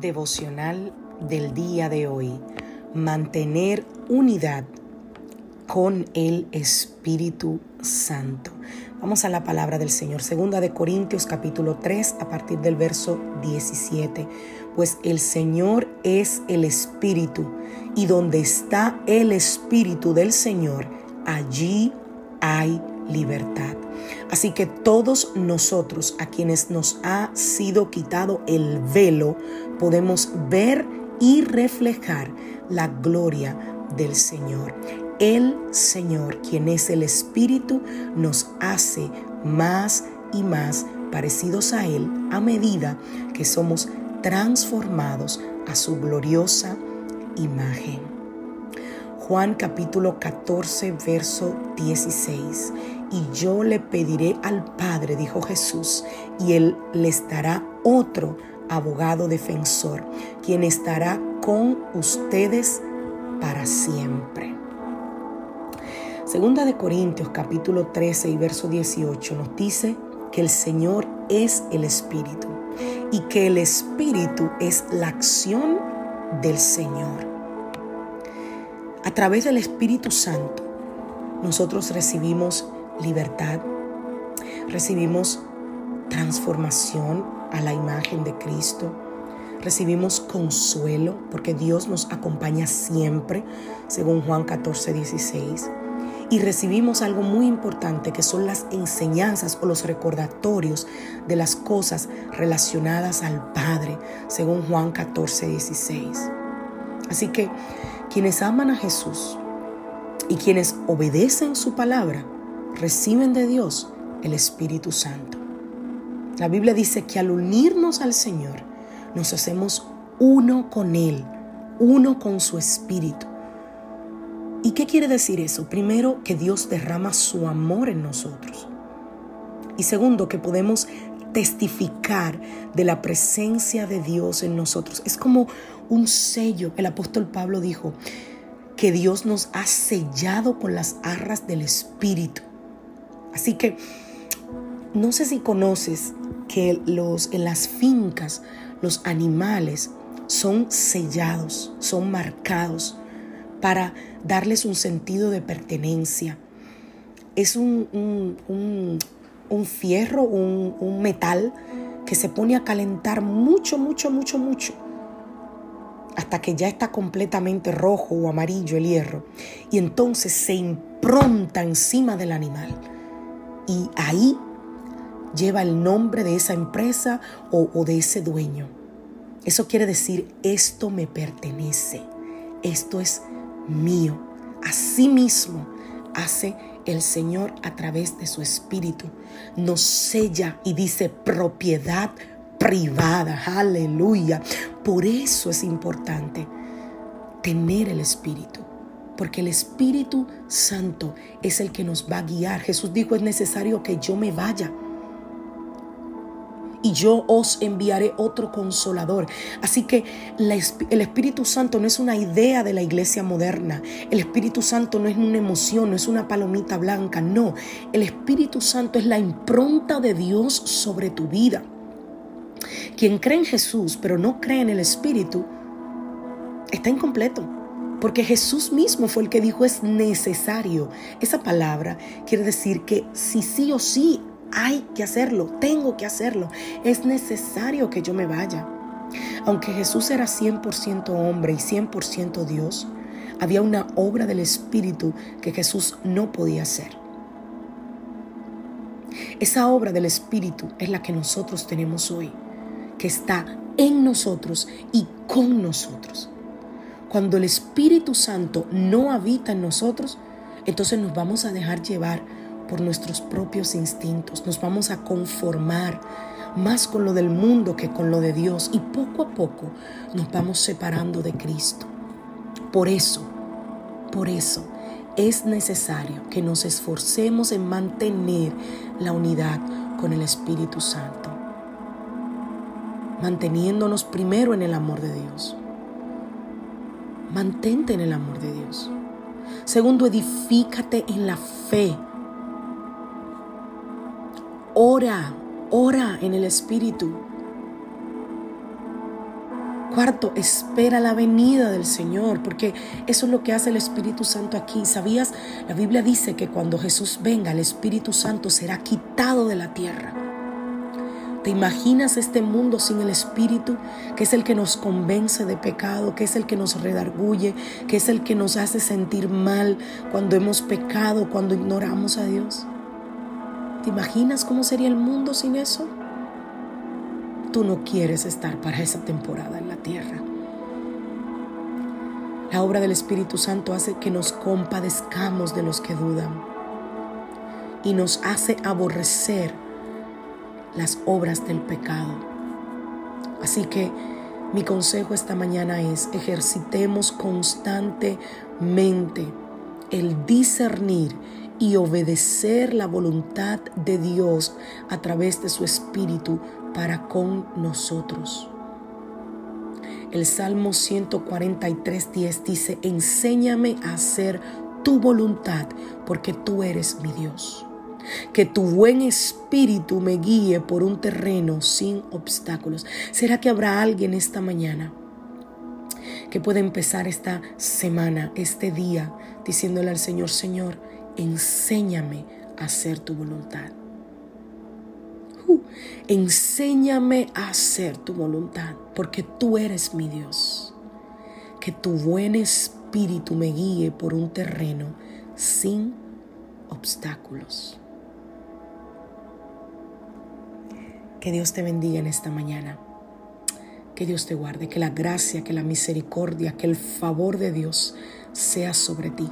Devocional del día de hoy. Mantener unidad con el Espíritu Santo. Vamos a la palabra del Señor. Segunda de Corintios capítulo 3 a partir del verso 17. Pues el Señor es el Espíritu y donde está el Espíritu del Señor, allí hay libertad. Así que todos nosotros a quienes nos ha sido quitado el velo, podemos ver y reflejar la gloria del Señor. El Señor, quien es el Espíritu, nos hace más y más parecidos a Él a medida que somos transformados a su gloriosa imagen. Juan capítulo 14, verso 16 y yo le pediré al Padre, dijo Jesús, y Él les dará otro abogado defensor, quien estará con ustedes para siempre. Segunda de Corintios capítulo 13 y verso 18 nos dice que el Señor es el Espíritu y que el Espíritu es la acción del Señor. A través del Espíritu Santo nosotros recibimos libertad, recibimos transformación a la imagen de Cristo, recibimos consuelo porque Dios nos acompaña siempre, según Juan 14, 16. Y recibimos algo muy importante que son las enseñanzas o los recordatorios de las cosas relacionadas al Padre, según Juan 14, 16. Así que quienes aman a Jesús y quienes obedecen su palabra, reciben de Dios el Espíritu Santo. La Biblia dice que al unirnos al Señor, nos hacemos uno con Él, uno con su Espíritu. ¿Y qué quiere decir eso? Primero, que Dios derrama su amor en nosotros. Y segundo, que podemos testificar de la presencia de Dios en nosotros. Es como un sello. El apóstol Pablo dijo que Dios nos ha sellado con las arras del Espíritu. Así que no sé si conoces que los, en las fincas los animales son sellados, son marcados para darles un sentido de pertenencia. Es un, un, fierro, un, un metal que se pone a calentar mucho, mucho, mucho, mucho hasta que ya está completamente rojo o amarillo el hierro. Y entonces se impronta encima del animal y ahí lleva el nombre de esa empresa o, de ese dueño. Eso quiere decir, esto me pertenece, esto es mío. Así mismo hace el Señor a través de su Espíritu. Nos sella y dice propiedad privada. Aleluya. Por eso es importante tener el Espíritu porque el Espíritu Santo es el que nos va a guiar. Jesús dijo, es necesario que yo me vaya. y yo os enviaré otro consolador. Así que el Espíritu Santo no es una idea de la iglesia moderna. El Espíritu Santo no es una emoción, no es una palomita blanca. No, el Espíritu Santo es la impronta de Dios sobre tu vida. Quien cree en Jesús pero no cree en el Espíritu, está incompleto. Porque Jesús mismo fue el que dijo es necesario. Esa palabra quiere decir que si sí o sí hay que hacerlo, tengo que hacerlo, es necesario que yo me vaya. Aunque Jesús era 100% hombre y 100% Dios, había una obra del Espíritu que Jesús no podía hacer. Esa obra del Espíritu es la que nosotros tenemos hoy, que está en nosotros y con nosotros. Cuando el Espíritu Santo no habita en nosotros, entonces nos vamos a dejar llevar por nuestros propios instintos, nos vamos a conformar más con lo del mundo que con lo de Dios y poco a poco nos vamos separando de Cristo. Por eso, por eso es necesario que nos esforcemos en mantener la unidad con el Espíritu Santo, manteniéndonos primero en el amor de Dios. Mantente en el amor de Dios. Segundo, edifícate en la fe. Ora, ora en el Espíritu. Cuarto, espera la venida del Señor, porque eso es lo que hace el Espíritu Santo aquí. ¿Sabías? La Biblia dice que cuando Jesús venga, el Espíritu Santo será quitado de la tierra. ¿Te imaginas este mundo sin el Espíritu, que es el que nos convence de pecado, que es el que nos redarguye, que es el que nos hace sentir mal cuando hemos pecado, cuando ignoramos a Dios? ¿Te imaginas cómo sería el mundo sin eso? Tú no quieres estar para esa temporada en la tierra. La obra del Espíritu Santo hace que nos compadezcamos de los que dudan y nos hace aborrecer las obras del pecado. Así que mi consejo esta mañana es ejercitemos constantemente el discernir y obedecer la voluntad de Dios a través de su Espíritu para con nosotros. El Salmo 143.10 dice, enséñame a hacer tu voluntad porque tú eres mi Dios. Que tu buen espíritu me guíe por un terreno sin obstáculos. ¿Será que habrá alguien esta mañana que pueda empezar esta semana, este día, diciéndole al Señor, Señor, enséñame a hacer tu voluntad? Uh, enséñame a hacer tu voluntad, porque tú eres mi Dios. Que tu buen espíritu me guíe por un terreno sin obstáculos. Que Dios te bendiga en esta mañana. Que Dios te guarde, que la gracia, que la misericordia, que el favor de Dios sea sobre ti.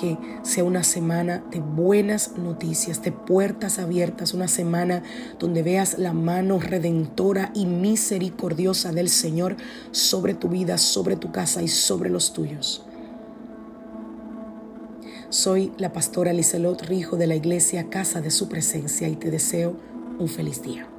Que sea una semana de buenas noticias, de puertas abiertas, una semana donde veas la mano redentora y misericordiosa del Señor sobre tu vida, sobre tu casa y sobre los tuyos. Soy la pastora Liselot Rijo de la iglesia Casa de Su Presencia y te deseo un feliz día.